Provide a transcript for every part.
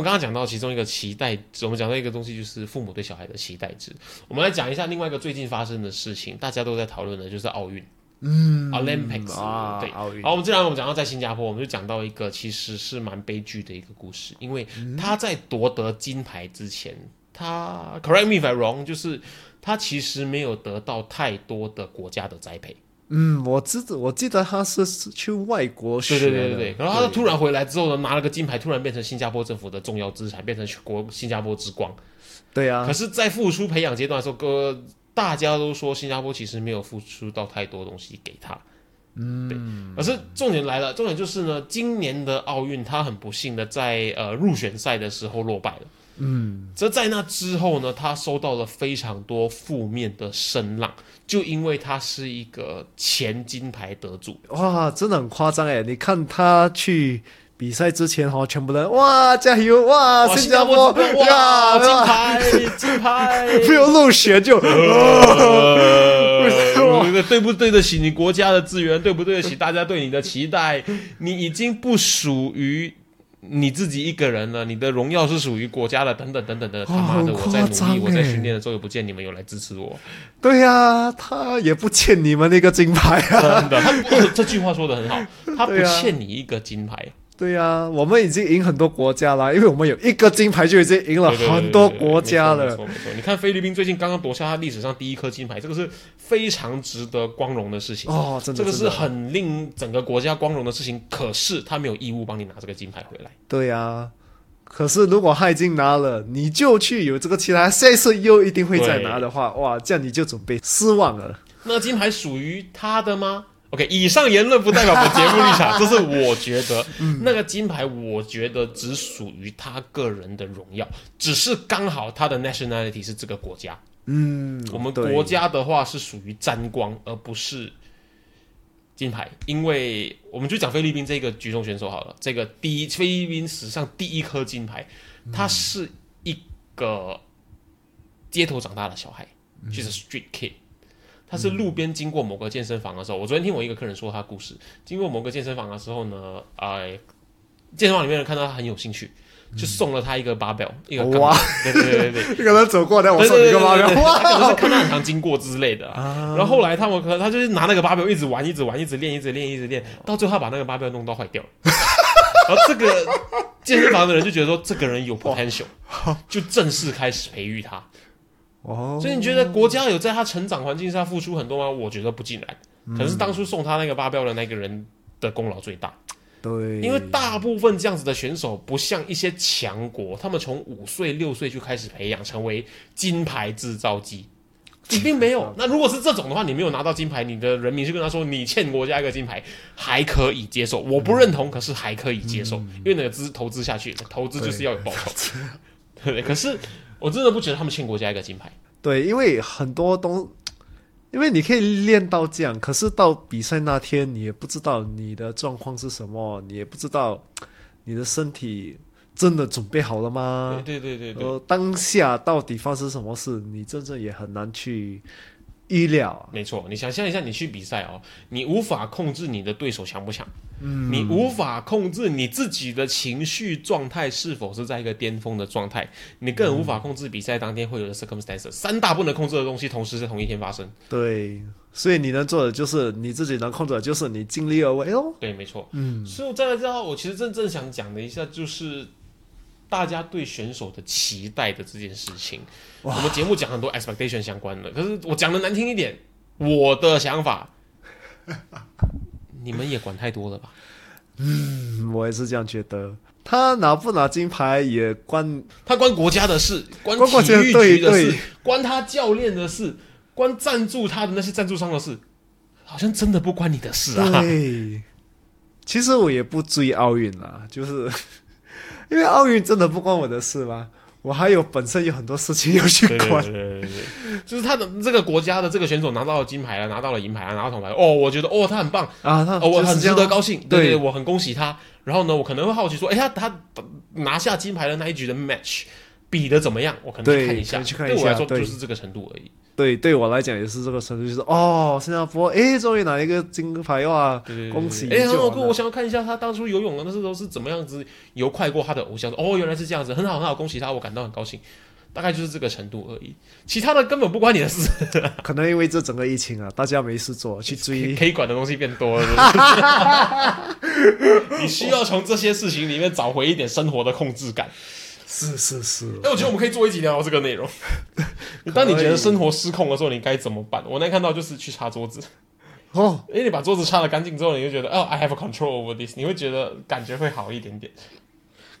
们刚刚讲到其中一个期待值，我们讲到一个东西，就是父母对小孩的期待值。我们来讲一下另外一个最近发生的事情，大家都在讨论的，就是奥运。嗯，Olympics 啊对，奥运好，我们既然我们讲到在新加坡，我们就讲到一个其实是蛮悲剧的一个故事，因为他在夺得金牌之前，他 correct me if I wrong，就是他其实没有得到太多的国家的栽培。嗯，我知道，我记得他是去外国学对的，对对对对，然后他突然回来之后呢，拿了个金牌，突然变成新加坡政府的重要资产，变成全国新加坡之光。对啊可，是，在付出培养阶段的时候，哥大家都说新加坡其实没有付出到太多东西给他。嗯，对。可是重点来了，重点就是呢，今年的奥运他很不幸的在呃入选赛的时候落败了。嗯，这在那之后呢，他收到了非常多负面的声浪，就因为他是一个前金牌得主。哇，真的很夸张哎！你看他去比赛之前哈，全部人哇加油哇，哇，新加坡坡哇，金牌，金牌，没有入选就 呃，对不对？得起你国家的资源？对？不对？得起大家对？你的期待？你已经不属于你自己一个人了，你的荣耀是属于国家的，等等等等的。他妈的，我在努力，我在训练的时候也不见你们有来支持我，对呀、他也不欠你们那个金牌啊。真的。他这句话说的很好，他不欠你一个金牌。对呀、我们已经赢很多国家了，因为我们有一个金牌就已经赢了很多国家了。没错没错没错。你看菲律宾最近刚刚夺下他历史上第一颗金牌，这个是非常值得光荣的事情。哦，真的，这个是很令整个国家光荣的事情，可是他没有义务帮你拿这个金牌回来。对呀、可是如果他已经拿了，你就去有这个期待，下一次又一定会再拿的话，哇，这样你就准备失望了。那金牌属于他的吗？OK，以上言论不代表本节目立场，这是我觉得、那个金牌，我觉得只属于他个人的荣耀，只是刚好他的 nationality 是这个国家。嗯，我们国家的话是属于沾光，而不是金牌，因为我们就讲菲律宾这个举重选手好了，这个第一菲律宾史上第一颗金牌，他是一个街头长大的小孩，就是 street kid。他是路边经过某个健身房的时候，我昨天听我一个客人说他故事，经过某个健身房的时候呢，哎、健身房里面人看到他很有兴趣，就送了他一个 barbell，一个杠哇铃，对对对对个人走过来，我对送你个对对对对包他可能是哇，看他很常经过之类的、啊。然后后来他们可能他就是拿那个芭比一直玩，一直玩，一直练，一直练，一直练，到最后他把那个芭比弄到坏掉了。然后这个健身房的人就觉得说这个人有 potential，就正式开始培育他。哦，所以你觉得国家有在他成长环境下付出很多吗？我觉得不尽然，可能是当初送他那个八标的那个人的功劳最大。对，因为大部分这样子的选手不像一些强国，他们从五岁六岁就开始培养，成为金牌制造机。你并没有。那如果是这种的话，你没有拿到金牌，你的人民是跟他说你欠国家一个金牌，还可以接受。我不认同，可是还可以接受，因为那个资投资下去，投资就是要有报酬。对？可是我真的不觉得他们欠国家一个金牌。对，因为很多东，因为你可以练到这样，可是到比赛那天，你也不知道你的状况是什么，你也不知道 你的身体真的准备好了吗？对对对对对。呃，当下到底发生什么事，你真正也很难去预料啊。没错，你想象一下，你去比赛哦，你无法控制你的对手强不强，嗯，你无法控制你自己的情绪状态是否是在一个巅峰的状态，你更无法控制比赛当天会有的 circumstances，三大不能控制的东西同时在同一天发生。对，所以你能做的就是你自己能控制的，就是你尽力而为哦。对，没错，嗯，所以我再来之后，我其实真正想讲的一下就是。大家对选手的期待的这件事情，我们节目讲很多 expectation 相关的，可是我讲的难听一点，我的想法，你们也管太多了吧？嗯，我也是这样觉得。他拿不拿金牌也关他关国家的事，关体育局的事，关他教练的事，关赞助他的那些赞助商的事，好像真的不关你的事啊。对，其实我也不追奥运啦，就是因为奥运真的不关我的事吗。我还有本身有很多事情要去管。对，对对对，就是他的这个国家的这个选手拿到了金牌了，拿到了银牌了，拿到铜牌，哦，我觉得哦他很棒，啊，他哦我很值得高兴，对对。对，我很恭喜他。然后呢，我可能会好奇说，哎，他他拿下金牌的那一局的 match 比的怎么样？我可能去看一下，可能去看一对我来说就是这个程度而已。对，对我来讲也是这个程度，就是哦，新加坡哎，终于拿一个金牌哇！对对对，恭喜哎，很好哥，我想要看一下他当初游泳的那时候是怎么样子游快过他的偶像。哦，原来是这样子，很好很好，恭喜他，我感到很高兴。大概就是这个程度而已，其他的根本不关你的事，可能因为这整个疫情啊，大家没事做，去追 可以管的东西变多了。你需要从这些事情里面找回一点生活的控制感。是是是，哎，我觉得我们可以做一集聊这个内容。当你觉得生活失控的时候，你该怎么办？我那天看到就是去擦桌子，哦，因为你把桌子擦的干净之后，你就觉得哦，I have control over this，你会觉得感觉会好一点点。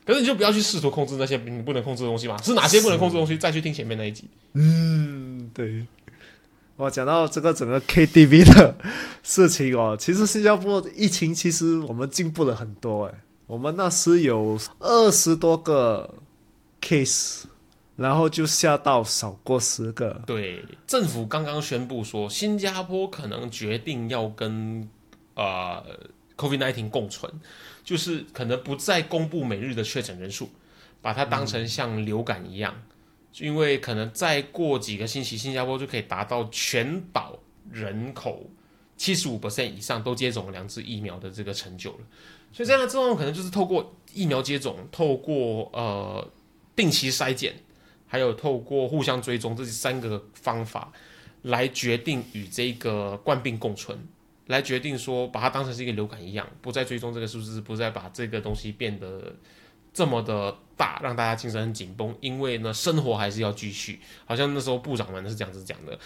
可是你就不要去试图控制那些你不能控制的东西嘛，是哪些不能控制的东西，再去听前面那一集。嗯，对。我讲到这个整个 KTV 的事情哦，其实新加坡疫情其实我们进步了很多诶，我们那时有二十多个 case，然后就下到少过十个。对，政府刚刚宣布说，新加坡可能决定要跟呃 COVID-19 共存，就是可能不再公布每日的确诊人数，把它当成像流感一样，就因为可能再过几个星期，新加坡就可以达到全岛人口七十五 percent 以上都接种了两支疫苗的这个成就了。所以这样的状况可能就是透过疫苗接种，透过呃定期筛检。还有透过互相追踪这三个方法来决定与这个冠病共存，来决定说把它当成是一个流感一样，不再追踪这个数字，不再把这个东西变得这么的大，让大家精神很紧绷。因为呢，生活还是要继续。好像那时候部长们是这样子讲的。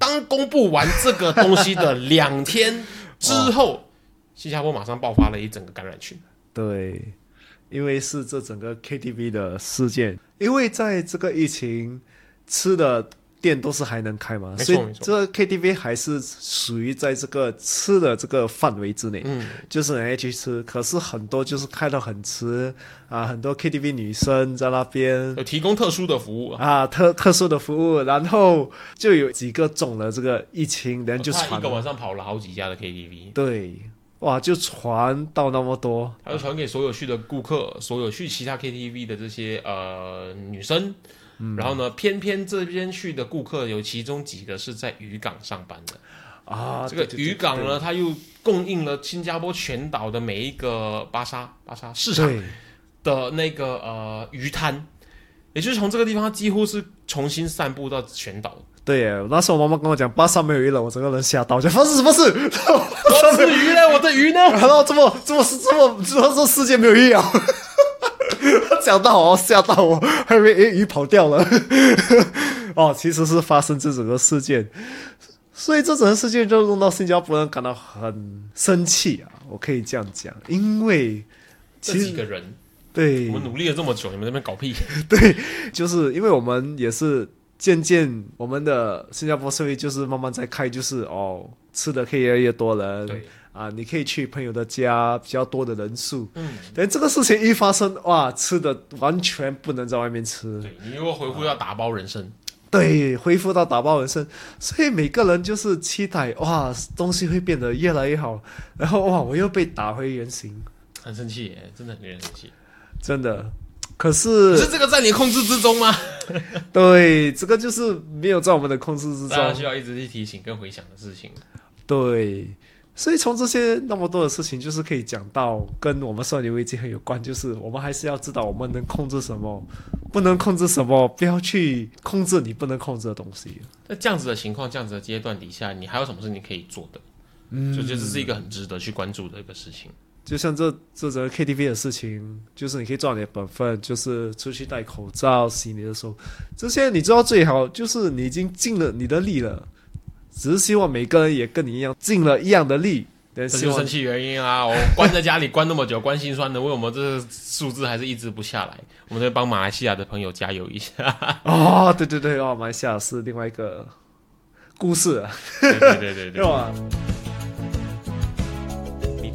当公布完这个东西的两天之后，新加坡马上爆发了一整个感染群。对，因为是这整个 KTV 的事件，因为在这个疫情，吃的店都是还能开嘛，所以这 KTV 还是属于在这个吃的这个范围之内，嗯，就是人家去吃。可是很多就是开到很迟啊，很多 KTV 女生在那边有提供特殊的服务啊。啊，特特殊的服务，然后就有几个中了这个疫情，人就他传了，一个晚上跑了好几家的 KTV，对，哇，就传到那么多，他就传给所有去的顾客，所有去其他 KTV 的这些呃女生。然后呢，偏偏这边去的顾客有其中几个是在渔港上班的。啊，这个对对对渔港呢，它又供应了新加坡全岛的每一个巴沙巴沙市场。的那个呃鱼摊，也就是从这个地方，它几乎是重新散布到全岛。对耶，那时候我妈妈跟我讲巴萨没有鱼了，我整个人吓到，我就发生什么事？我的鱼呢？我的鱼呢？然后这么这么这么这么这世界没有鱼了，讲到我吓到我，还以为诶鱼跑掉了。哦，其实是发生这整个事件，所以这整个事件就弄到新加坡人感到很生气啊，我可以这样讲，因为这其实几个人，对。我们努力了这么久，你们那边搞屁？对，就是因为我们也是渐渐我们的新加坡社会就是慢慢在开，就是哦，吃的可以越来越多人，对，啊，你可以去朋友的家，比较多的人数。嗯，等这个事情一发生，哇，吃的完全不能在外面吃，对你又回复要打包人生，对，恢复到打包人生，所以每个人就是期待哇，东西会变得越来越好，然后哇，我又被打回原形，很生气耶，真的很令人生气。真的。可可是，是这个在你控制之中吗？对，这个就是没有在我们的控制之大家中。需要一直去提醒跟回想的事情。对，所以从这些那么多的事情，就是可以讲到跟我们少年危机很有关，就是我们还是要知道我们能控制什么，不能控制什么，不要去控制你不能控制的东西。在这样子的情况、这样子的阶段底下，你还有什么事你可以做的？嗯，就觉得这是一个很值得去关注的一个事情。就像这这整个 KTV 的事情，就是你可以做好你的本分，就是出去戴口罩、洗你的手，这些你做到最好，就是你已经尽了你的力了。只是希望每个人也跟你一样尽了一样的力，但希望这就生气原因啊！我关在家里关那么久，关心酸的，为什么这个数字还是一直不下来？我们在帮马来西亚的朋友加油一下。哦，对对对，哦，马来西亚是另外一个故事啊，对对对对对对 吧？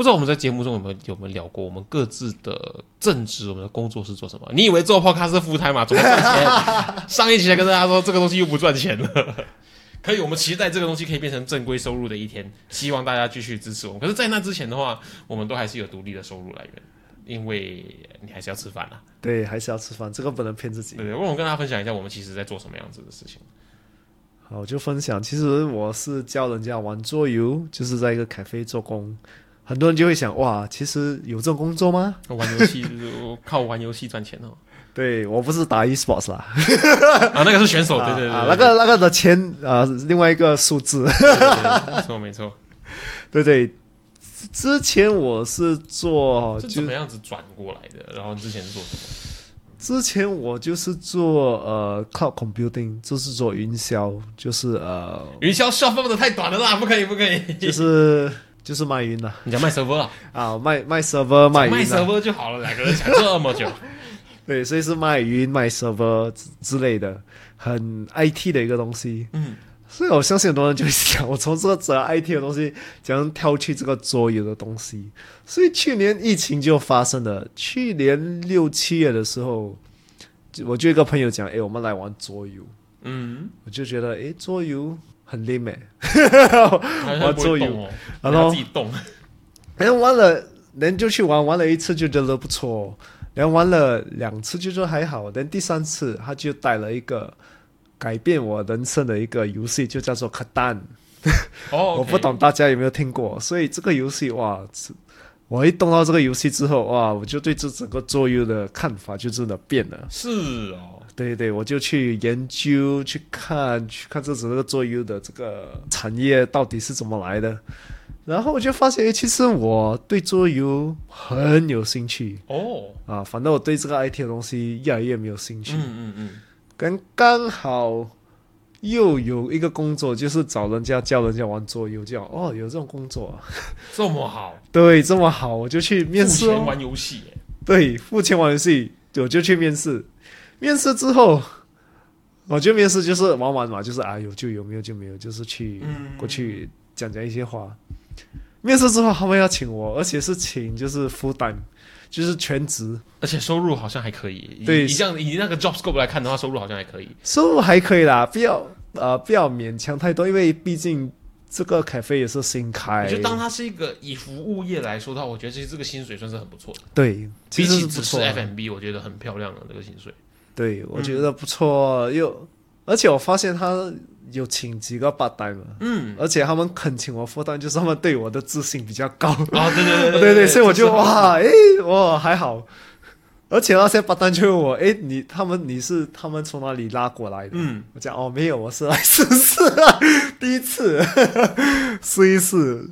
不知道我们在节目中有没有有没有聊过我们各自的正职，我们的工作是做什么？你以为做 podcast 是 full time 吗？怎么赚钱？上一期才跟大家说这个东西又不赚钱了。可以，我们期待这个东西可以变成正规收入的一天，希望大家继续支持我们。可是，在那之前的话，我们都还是有独立的收入来源，因为你还是要吃饭啊。对，还是要吃饭，这个不能骗自己。对对，我们跟大家分享一下，我们其实在做什么样子的事情。好，就分享。其实我是教人家玩桌游，就是在一个咖啡做工。很多人就会想，哇，其实有这种工作吗？玩游戏，靠玩游戏赚钱哦。对我不是打 e-sports 啦，啊，那个是选手，对对对，那个那个的钱啊，另外一个数字，没错没错，对对。之前我是做是怎么样子转过来的？然后之前做什么？之前我就是做呃 cloud computing，就是做云霄，就是呃云销消费的太短了啦，不可以不可以，就是就是卖云的，你讲卖 server 啊，卖卖 server 卖卖 server 就好了，两个人讲这么久。对，所以是卖云、卖 server 之类的，很 IT 的一个东西。嗯，所以我相信很多人就会想，我从这个整 IT 的东西，怎样跳去这个桌游的东西？所以去年疫情就发生了。去年六七月的时候，我就一个朋友讲，哎，我们来玩桌游。嗯，我就觉得，哎，桌游很厉美，玩桌游，然后自己动，然后玩了，人就去玩，玩了一次就觉得不错。然后玩了两次就说还好，但第三次他就带了一个改变我人生的一个游戏，就叫做卡丹。哦，我不懂大家有没有听过？所以这个游戏哇，我一动到这个游戏之后哇，我就对这整个桌游的看法就真的变了。是哦，对对，我就去研究、去看、去看这整个桌游的这个产业到底是怎么来的。然后我就发现，其实我对桌游很有兴趣哦啊，反正我对这个 IT 的东西越来越没有兴趣。嗯嗯嗯，跟刚好又有一个工作，就是找人家教人家玩桌游，这样哦，有这种工作，这么好，对，这么好，我就去面试。玩游戏，对，付钱玩游戏，我就去面试。面试之后，我觉得面试就是玩玩嘛，就是啊有就有，没有就没有，就是去过去讲讲一些话。面试之后，他们要请我，而且是请就是 full time，就是全职，而且收入好像还可以。对，以这样以那个 job scope 来看的话，收入好像还可以。收入还可以啦，不要呃不要勉强太多，因为毕竟这个咖啡也是新开。就当它是一个以服务业来说的话，我觉得其实这个薪水算是很不错的。对，比起只是 FMB，我觉得很漂亮的这个薪水。对，我觉得不错。又而且我发现他。有请几个八代嘛，嗯，而且他们肯请我负担，就是他们对我的自信比较高啊，对对对对 对，所以我就哇，哎，哇还好，而且那些八单就问我，哎，你他们你是他们从哪里拉过来的？嗯，我讲哦，没有，我是来试试，第一次试一试。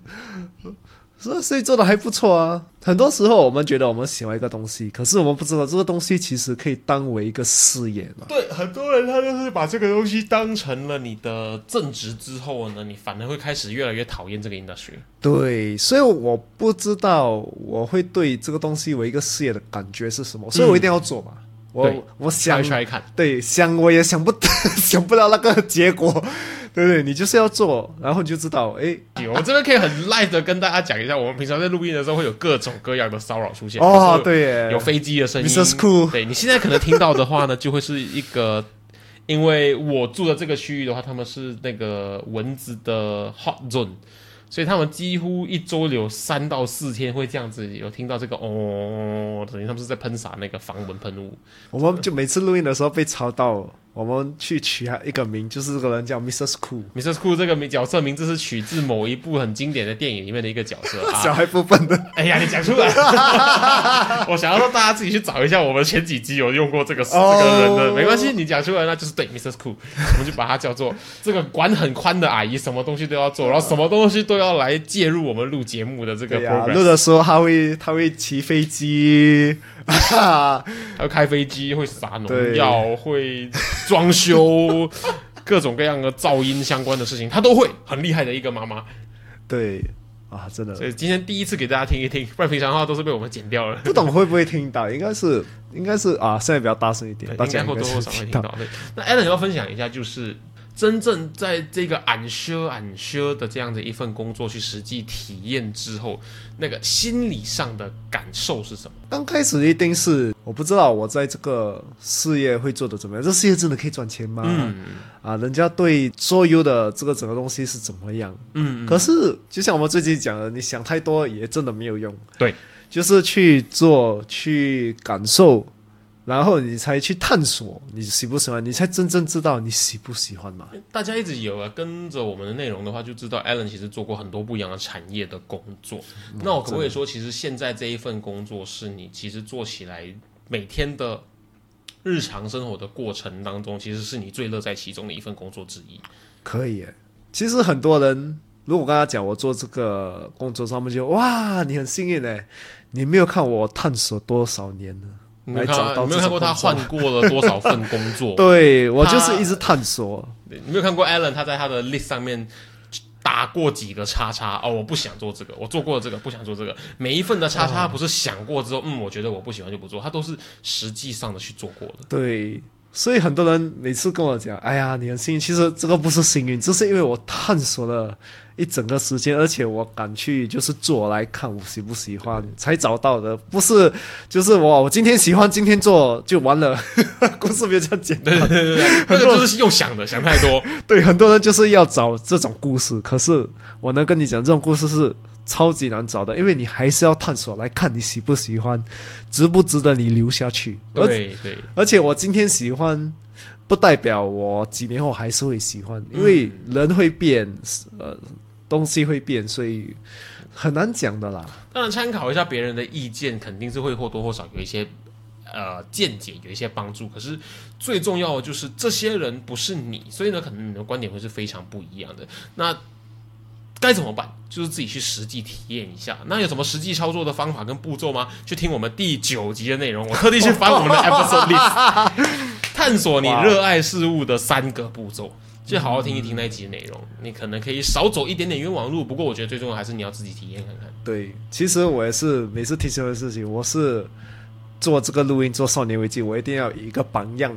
所以所以做的还不错啊！很多时候我们觉得我们喜欢一个东西，可是我们不知道这个东西其实可以当为一个事业嘛。对，很多人他就是把这个东西当成了你的正职之后呢，你反而会开始越来越讨厌这个 industry。对，所以我不知道我会对这个东西为一个事业的感觉是什么，所以我一定要做嘛。我我想一看，对，想我也想不 想不到那个结果。对对，你就是要做，然后你就知道，哎，我这边可以很 live 的跟大家讲一下，我们平常在录音的时候会有各种各样的骚扰出现。哦，对，有飞机的声音。Mrs. Cool，对你现在可能听到的话呢，就会是一个，因为我住的这个区域的话，他们是那个蚊子的 hot zone，所以他们几乎一周有三到四天会这样子有听到这个哦等于，他们是在喷洒那个防蚊喷雾。我们就每次录音的时候被吵到，我们去取他一个名，就是这个人叫 Mrs. Cool，Mrs. Cool 这个名角色名字是取自某一部很经典的电影里面的一个角色小 啊。孩部分的。哎呀，你讲出来！我想要让大家自己去找一下，我们前几集有用过这个、哦这个人的，没关系，你讲出来那就是对 Mrs. Cool，我们就把它叫做这个管很宽的阿姨，什么东西都要做，然后什么东西都要来介入我们录节目的这个对呀、program。录的时候他会他会骑飞机，还会开飞机，会撒农对药，会装修，各种各样的噪音相关的事情，他都会，很厉害的一个妈妈。对啊，真的所以今天第一次给大家听一听，不然平常的话都是被我们剪掉了。不懂会不会听到？应该是应该是啊，现在比较大声一点，对，大家应该是多或少会听到。到。对，那 Alan 要分享一下，就是真正在这个俺修俺修的这样的一份工作去实际体验之后，那个心理上的感受是什么？刚开始一定是我不知道我在这个事业会做的怎么样，这事业真的可以赚钱吗？嗯啊，人家对所有的这个整个东西是怎么样？嗯，可是就像我们最近讲的，你想太多也真的没有用。对，就是去做，去感受，然后你才去探索你喜不喜欢，你才真正知道你喜不喜欢嘛。大家一直有啊跟着我们的内容的话，就知道 Alan 其实做过很多不一样的产业的工作。那我可不可以说，其实现在这一份工作是你其实做起来每天的日常生活的过程当中，其实是你最乐在其中的一份工作之一。可以耶，其实很多人如果跟他讲我做这个工作，他们就哇，你很幸运哎，你没有看我探索多少年了。你没有看来找到你没有看过他换过了多少份工作？对我就是一直探索，对你没有看过 Alan 他在他的 list 上面打过几个叉叉哦，我不想做这个，我做过了这个，不想做这个。每一份的叉叉不是想过之后，嗯，我觉得我不喜欢就不做，他都是实际上的去做过的。对，所以很多人每次跟我讲，哎呀，你很幸运，其实这个不是幸运，这是因为我探索了一整个时间，而且我敢去就是做来看我喜不喜欢，才找到的，不是就是我我今天喜欢，今天做就完了，故事没有这样简单。对对对对，那个就是又想的，想太多。对，很多人就是要找这种故事，可是我能跟你讲，这种故事是超级难找的，因为你还是要探索来看你喜不喜欢，值不值得你留下去。而对对，而且我今天喜欢，不代表我几年后还是会喜欢，因为人会变，呃，东西会变，所以很难讲的啦。当然参考一下别人的意见，肯定是会或多或少有一些呃见解，有一些帮助。可是最重要的就是这些人不是你，所以呢，可能你的观点会是非常不一样的。那该怎么办？就是自己去实际体验一下。那有什么实际操作的方法跟步骤吗？去听我们第九集的内容，我特地去翻我们的 episode list，探索你热爱事物的三个步骤。就好好听一听那一集的内容，你可能可以少走一点点冤枉路。不过我觉得最重要还是你要自己体验看看。对，其实我也是每次提醒的事情，我是做这个录音做少年危机，我一定要以一个榜样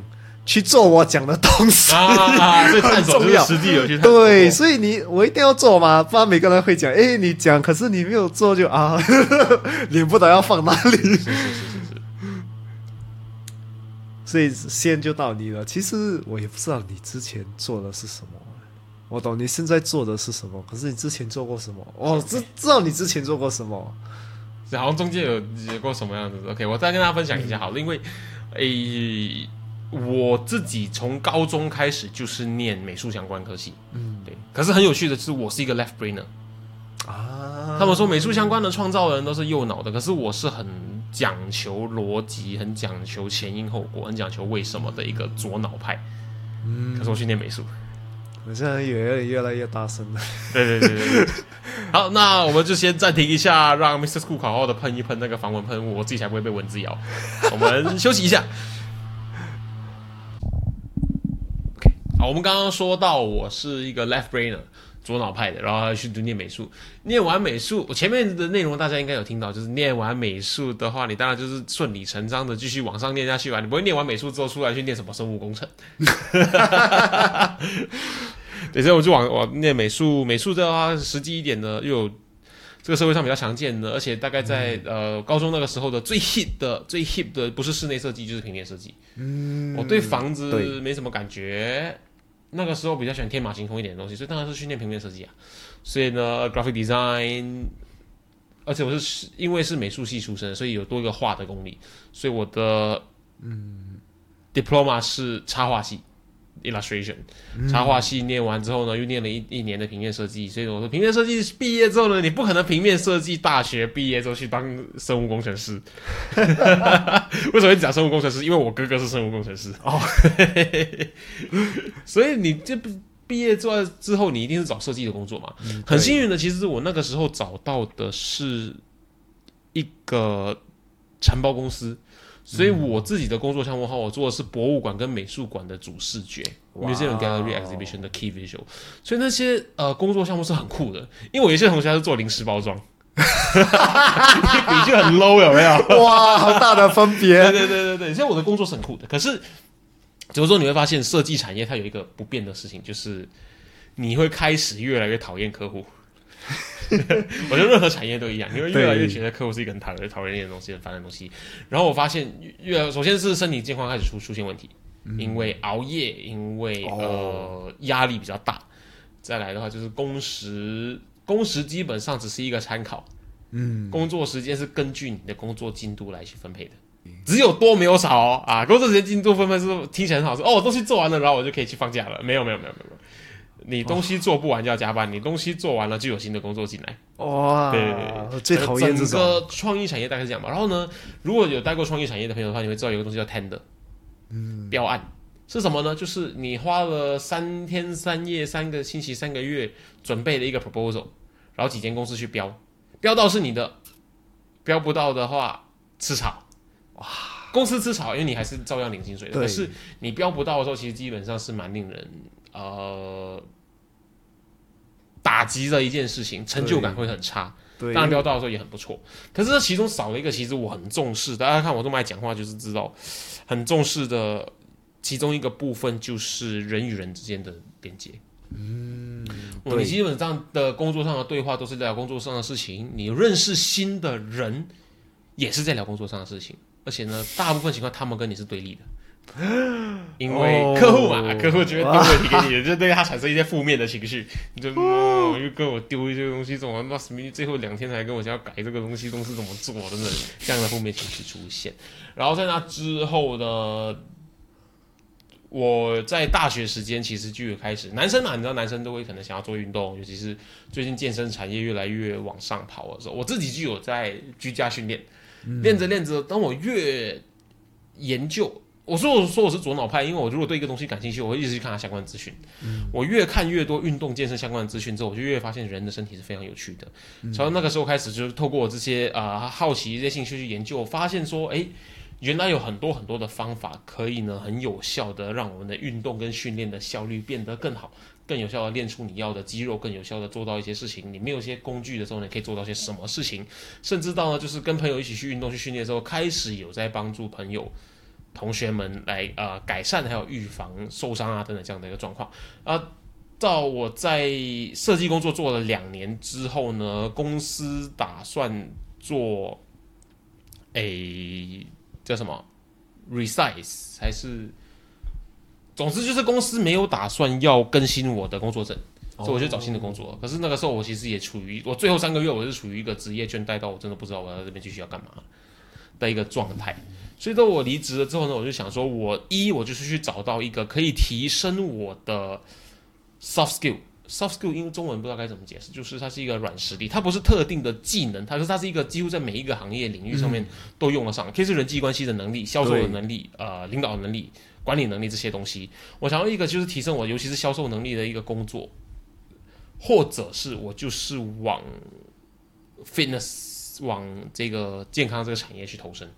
去做我讲的东西。啊，所以探索就是实际有去探索过对，所以你我一定要做嘛，不然每个人会讲，哎，你讲，可是你没有做就啊，脸不知道要放哪里。是是是是是，所以先就到你了。其实我也不知道你之前做的是什么，我懂你现在做的是什么，可是你之前做过什么？我知知道你之前做过什么。好像中间有有过什么样子的？OK，我再跟大家分享一下好了，因为诶、我自己从高中开始就是念美术相关科系，嗯对。可是很有趣的是，我是一个 left brainer。啊，他们说美术相关的创造的人都是右脑的，可是我是很讲求逻辑、很讲求前因后果、很讲求为什么的一个左脑派。嗯可是我去念美术。我现在越越来越大声了。对对对对对。好，那我们就先暂停一下，让 Mr. School 好好的喷一喷那个防蚊喷雾，我自己才不会被蚊子咬。我们休息一下。OK，好，我们刚刚说到我是一个 left brainer 左脑派的，然后去读念美术。念完美术，我前面的内容大家应该有听到，就是念完美术的话，你当然就是顺理成章的继续往上念下去吧。你不会念完美术之后出来去念什么生物工程。对，所以我就往往念美术，美术的话实际一点的，又有这个社会上比较常见的，而且大概在、呃高中那个时候的最 hit 的最 hip 的不是室内设计就是平面设计。嗯我对房子对没什么感觉，那个时候比较喜欢天马行空一点的东西，所以当然是训练平面设计啊。所以呢，graphic design 而且我是因为是美术系出身，所以有多一个画的功力，所以我的嗯 diploma 是插画系 illustration，插画系念完之后呢，又念了一一年的平面设计，所以我说平面设计毕业之后呢，你不可能平面设计大学毕业之后去当生物工程师。为什么会讲生物工程师？因为我哥哥是生物工程师哦，所以你这不。毕业之后之后，你一定是找设计的工作嘛？很幸运的，其实我那个时候找到的是一个承包公司，所以我自己的工作项目话，我做的是博物馆跟美术馆的主视觉，museum gallery exhibition 的 key visual。所以那些呃工作项目是很酷的，因为我有些同学是做零食包装，比就很 low 有没有？哇，好大的分别！对对对对对，所以我的工作是很酷的，可是。有时候你会发现，设计产业它有一个不变的事情，就是你会开始越来越讨厌客户。我觉得任何产业都一样，因为越来越觉得客户是一个很讨厌、讨厌的东西、很烦的东西。然后我发现，越首先是身体健康开始出出现问题，因为熬夜，因为呃压力比较大。再来的话，就是工时，工时基本上只是一个参考，嗯，工作时间是根据你的工作进度来去分配的。只有多没有少哦啊！工作时间进度分配是听起来很好，说哦，我东西做完了，然后我就可以去放假了。没有没有没有没有，你东西做不完就要加班，你东西做完了就有新的工作进来。哇，对，最讨厌这种。整个创意产业大概是这样吧。然后呢，如果有待过创意产业的朋友的话，你会知道有个东西叫 tender，嗯，标案是什么呢？就是你花了三天三夜、三个星期、三个月准备了一个 proposal，然后几间公司去标，标到是你的，标不到的话吃草。哇，公司吃草，因为你还是照样领薪水的。可是你标不到的时候，其实基本上是蛮令人呃打击的一件事情，成就感会很差。对，当然标到的时候也很不错。可是这其中少了一个，其实我很重视。大家看我这么爱讲话，就是知道很重视的其中一个部分，就是人与人之间的连接。嗯，你基本上的工作上的对话都是聊工作上的事情，你认识新的人也是在聊工作上的事情。而且呢，大部分情况他们跟你是对立的，因为客户嘛，客户觉得丢问题给你，就对他产生一些负面的情绪。你就又跟我丢一些东西，怎么那什么最后两天才跟我讲要改这个东西，东西怎么做等等这样的负面情绪出现。然后在那之后呢，我在大学时间其实就有开始，男生嘛，你知道男生都会可能想要做运动，尤其是最近健身产业越来越往上跑的时候，我自己就有在居家训练。练着练着，当我越研究，我说我说我是左脑派，因为我如果对一个东西感兴趣，我会一直去看它相关的资讯。我越看越多运动健身相关的资讯之后，我就越发现人的身体是非常有趣的。从那个时候开始，就是透过我这些啊好奇、这些兴趣去研究，我发现说，哎，原来有很多很多的方法可以呢，很有效的让我们的运动跟训练的效率变得更好。更有效的练出你要的肌肉，更有效的做到一些事情。你没有一些工具的时候，你可以做到些什么事情？甚至到呢，就是跟朋友一起去运动、去训练的时候，开始有在帮助朋友、同学们来呃改善还有预防受伤啊等等这样的一个状况。啊，到我在设计工作做了两年之后呢，公司打算做诶叫什么 resize 还是？总之就是公司没有打算要更新我的工作证，所以我就找新的工作。可是那个时候我其实也处于我最后三个月，我是处于一个职业倦怠到我真的不知道我在这边继续要干嘛的一个状态。所以到我离职了之后呢，我就想说，我一我就是去找到一个可以提升我的 soft skill。soft skill 因为中文不知道该怎么解释，就是它是一个软实力，它不是特定的技能，它是它是一个几乎在每一个行业领域上面都用得上，可以是人际关系的能力、销售的能力、呃领导能力。管理能力这些东西，我想要一个就是提升我，尤其是销售能力的一个工作，或者是我就是往 fitness 往这个健康这个产业去投身。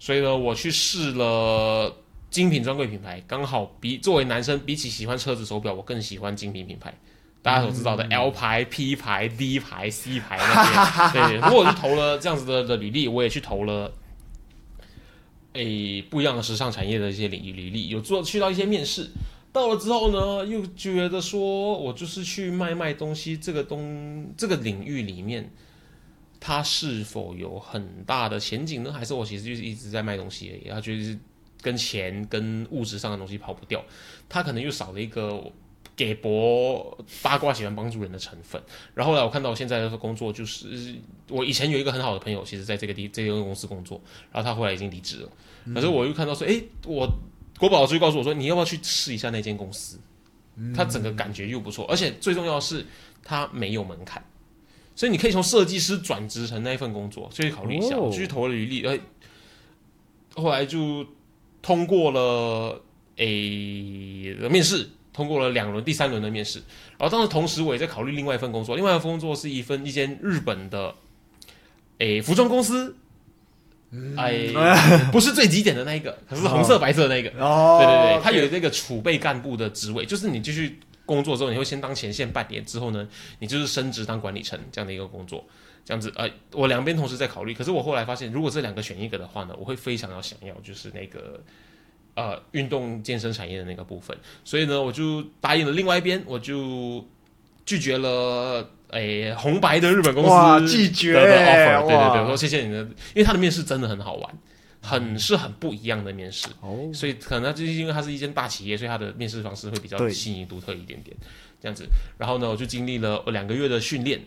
所以呢，我去试了精品专柜品牌，刚好比作为男生，比起喜欢车子手表，我更喜欢精品品牌。大家所知道的 L 牌、P 牌、D 牌、C 牌那些，对，如果是投了这样子的的履历，我也去投了。诶，不一样的时尚产业的一些领域履历，有做去到一些面试，到了之后呢，又觉得说我就是去卖卖东西，这个东这个领域里面，它是否有很大的前景呢？还是我其实就是一直在卖东西而已？他觉得是跟钱跟物质上的东西跑不掉，他可能又少了一个给博八卦喜欢帮助人的成分。然后后来我看到我现在的工作，就是我以前有一个很好的朋友，其实在这个地这个公司工作，然后他后来已经离职了。可是我又看到说，诶，我国宝就告诉我说，你要不要去试一下那间公司？他整个感觉又不错，而且最重要的是他没有门槛，所以你可以从设计师转职成那一份工作，所以考虑一下。哦我去投了履历，哎，后来就通过了诶、面试，通过了两轮，第三轮的面试。然后当时同时我也在考虑另外一份工作，另外一份工作是一份一间日本的诶、服装公司。哎，不是最极简的那一个，可是红色白色的那个。哦，对对对，他有这个储备干部的职位，就是你继续工作之后，你会先当前线半年，之后呢，你就是升职当管理层这样的一个工作，这样子。呃，我两边同时在考虑，可是我后来发现，如果这两个选一个的话呢，我会非常要想要就是那个呃运动健身产业的那个部分，所以呢，我就答应了另外一边，我就拒绝了。诶，红白的日本公司哇拒绝的的 offer，对对对，我说谢谢你的，因为他的面试真的很好玩，很是很不一样的面试。哦，所以可能就是因为它是一间大企业，所以它的面试方式会比较对新颖独特一点点，这样子。然后呢，我就经历了两个月的训练，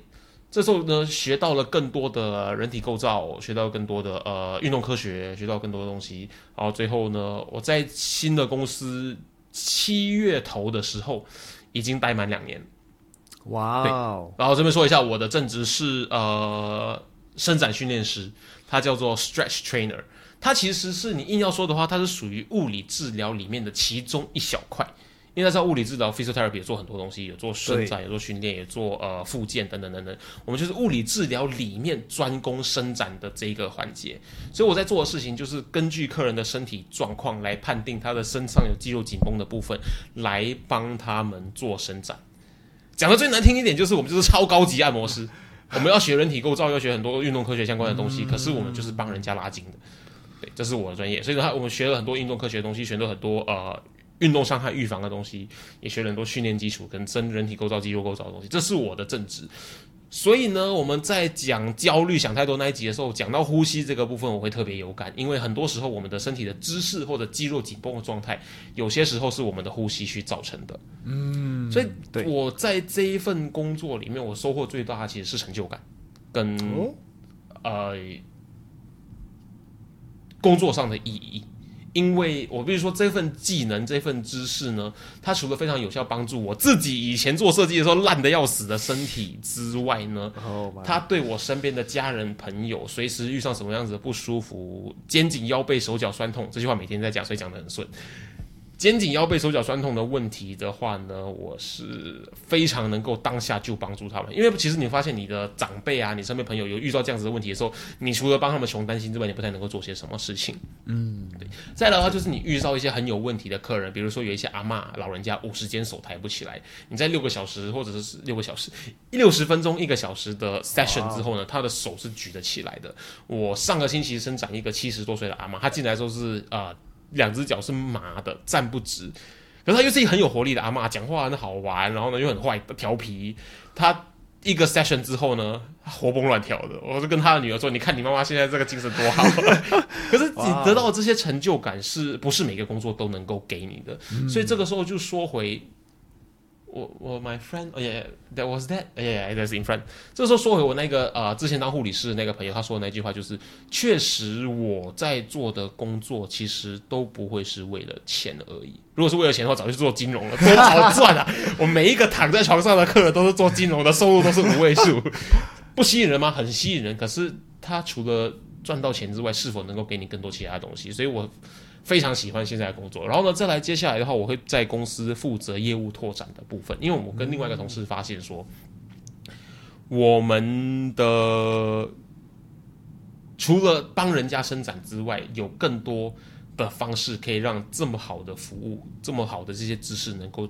这时候呢，学到了更多的人体构造，学到更多的呃运动科学，学到更多的东西。然后最后呢，我在新的公司七月头的时候，已经待满两年。哇哦，然后这边说一下，我的正职是呃伸展训练师，他叫做 stretch trainer。它其实是你硬要说的话，它是属于物理治疗里面的其中一小块。因为在物理治疗 physiotherapy 也做很多东西，有做伸展，有做训练，也做呃复健等等等等。我们就是物理治疗里面专攻伸展的这一个环节。所以我在做的事情就是根据客人的身体状况来判定他的身上有肌肉紧绷的部分，来帮他们做伸展。讲的最难听一点，就是我们就是超高级按摩师，我们要学人体构造，要学很多运动科学相关的东西，可是我们就是帮人家拉筋的，对，这是我的专业，所以呢，我们学了很多运动科学的东西，学了很多呃运动伤害预防的东西，也学了很多训练基础跟真人体构造、肌肉构造的东西，这是我的正职。所以呢，我们在讲焦虑、想太多那一集的时候，讲到呼吸这个部分，我会特别有感，因为很多时候我们的身体的姿势或者肌肉紧绷的状态，有些时候是我们的呼吸去造成的。嗯，所以对我在这一份工作里面，我收获最大的其实是成就感，跟、哦呃工作上的意义。因为我必须说，这份技能、这份知识呢，它除了非常有效帮助我自己以前做设计的时候烂的要死的身体之外呢，哦，它对我身边的家人朋友，随时遇上什么样子的不舒服，肩颈、腰背、手脚酸痛，这句话每天在讲，所以讲的很顺。肩颈、腰背、手脚酸痛的问题的话呢，我是非常能够当下就帮助他们，因为其实你发现你的长辈啊，你身边朋友有遇到这样子的问题的时候，你除了帮他们穷担心之外，你不太能够做些什么事情。嗯，对。再来的话，就是你遇到一些很有问题的客人，比如说有一些阿妈老人家五十肩手抬不起来，你在六个小时或者是六个小时、六十分钟、一个小时的 session 之后呢，他的手是举得起来的。我上个星期生长一个七十多岁的阿妈，她进来的时候是呃两只脚是麻的，站不直。可是他又是一个很有活力的阿嬷，讲话很好玩，然后呢又很坏调皮。他一个 session 之后呢，活蹦乱跳的。我就跟他的女儿说：“你看你妈妈现在这个精神多好。”可是你得到的这些成就感，是不是每个工作都能够给你的？所以这个时候就说回。我我 my friend yeah that was that，yeah, that's in front。这时候说回我那个呃，之前当护理师的那个朋友，他说的那句话就是：确实我在做的工作其实都不会是为了钱而已。如果是为了钱的话，早就做金融了，多好赚啊！我每一个躺在床上的客人都是做金融的，收入都是五位数，不吸引人吗？很吸引人。可是他除了赚到钱之外，是否能够给你更多其他东西？所以我。非常喜欢现在的工作，然后呢，再来接下来的话，我会在公司负责业务拓展的部分，因为我跟另外一个同事发现说，我们的除了帮人家伸展之外，有更多的方式可以让这么好的服务、这么好的这些知识能够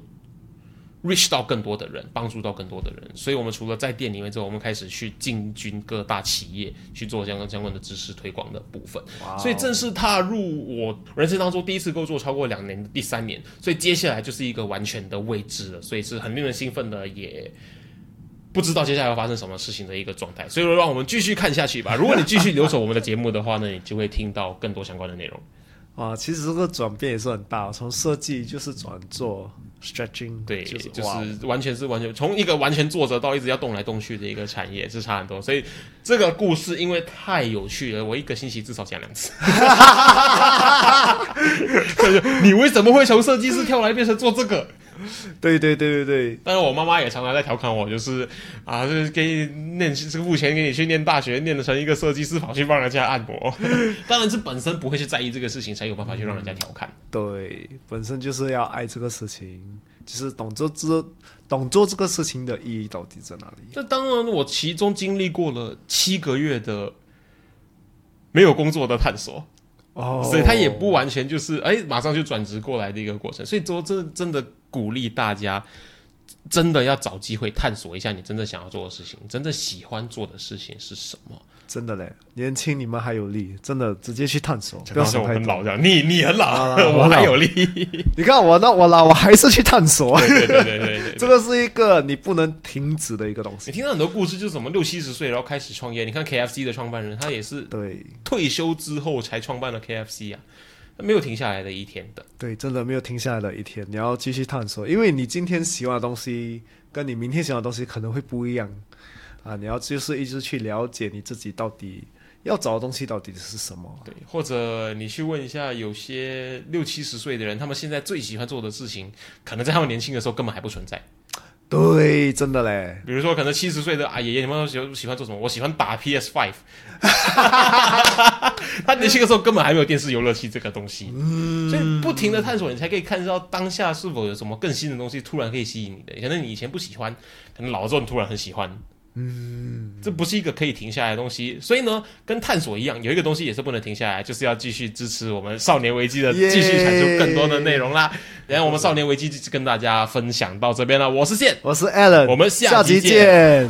reach 到更多的人，帮助到更多的人。所以，我们除了在店里面之后，我们开始去进军各大企业去做相关相关的知识推广的部分。所以正式踏入我人生当中第一次工作超过两年的第三年，所以接下来就是一个完全的未知了，所以是很令人兴奋的，也不知道接下来要发生什么事情的一个状态。所以说，让我们继续看下去吧。如果你继续留守我们的节目的话呢，你就会听到更多相关的内容。啊，其实这个转变也是很大，从设计就是转做 stretching，对，就就是完全是完全从一个完全坐着到一直要动来动去的一个产业是差很多，所以这个故事因为太有趣了，我一个星期至少讲两次。你为什么会从设计师跳来变成做这个？对对对对对，但是我妈妈也常常在调侃我，就是啊，就是给你念这个付钱给你去念大学，念的成一个设计师，跑去帮人家按摩。当然是本身不会去在意这个事情，才有办法去让人家调侃。对，本身就是要爱这个事情，就是懂做这懂做这个事情的意义到底在哪里？这当然，我其中经历过了七个月的没有工作的探索。哦所以他也不完全就是哎，马上就转职过来的一个过程。所以说，真真的鼓励大家，真的要找机会探索一下你真正想要做的事情，真正喜欢做的事情是什么。真的嘞，年轻你们还有力，真的直接去探索，不要好像我想太多。很老这样，你你很老，啊 我还有力。你看我那我老，我还是去探索，对对对对对对。这个是一个你不能停止的一个东西。你听到很多故事，就是什么六七十岁然后开始创业。你看 KFC 的创办人，他也是对退休之后才创办了 KFC 啊，他没有停下来的一天的。对，真的没有停下来的一天，你要继续探索，因为你今天喜欢的东西跟你明天喜欢的东西可能会不一样啊！你要就是一直去了解你自己到底要找的东西到底是什么。对，或者你去问一下，有些六七十岁的人，他们现在最喜欢做的事情，可能在他们年轻的时候根本还不存在。对，真的嘞，比如说，可能七十岁的啊爷爷，你们喜欢喜欢做什么？我喜欢打 PS Five。他年轻的时候根本还没有电视游乐器这个东西，所以不停的探索，你才可以看到当下是否有什么更新的东西突然可以吸引你的。可能你以前不喜欢，可能老了之后你突然很喜欢。嗯，这不是一个可以停下来的东西，所以呢，跟探索一样，有一个东西也是不能停下来，就是要继续支持我们少年危机的，耶。继续产出更多的内容啦。然后我们少年危机就跟大家分享到这边了，我是健，我是 Alan，我们下下集集见